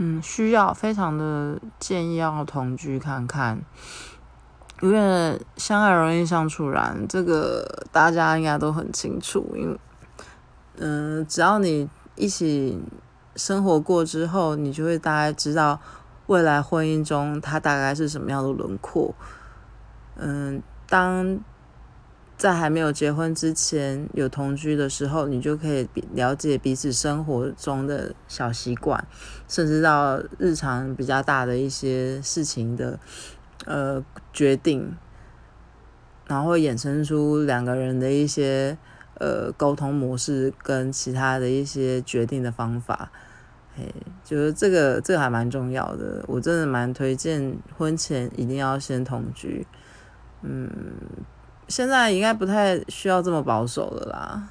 嗯，需要非常的建议要同居看看，因为相爱容易相处难，这个大家应该都很清楚。因为，嗯，只要你一起生活过之后，你就会大概知道未来婚姻中它大概是什么样的轮廓。嗯，当。在还没有结婚之前有同居的时候，你就可以了解彼此生活中的小习惯，甚至到日常比较大的一些事情的呃决定，然后衍生出两个人的一些呃沟通模式跟其他的一些决定的方法。嘿，就是这个这个还蛮重要的，我真的蛮推荐婚前一定要先同居，嗯。现在应该不太需要这么保守了啦。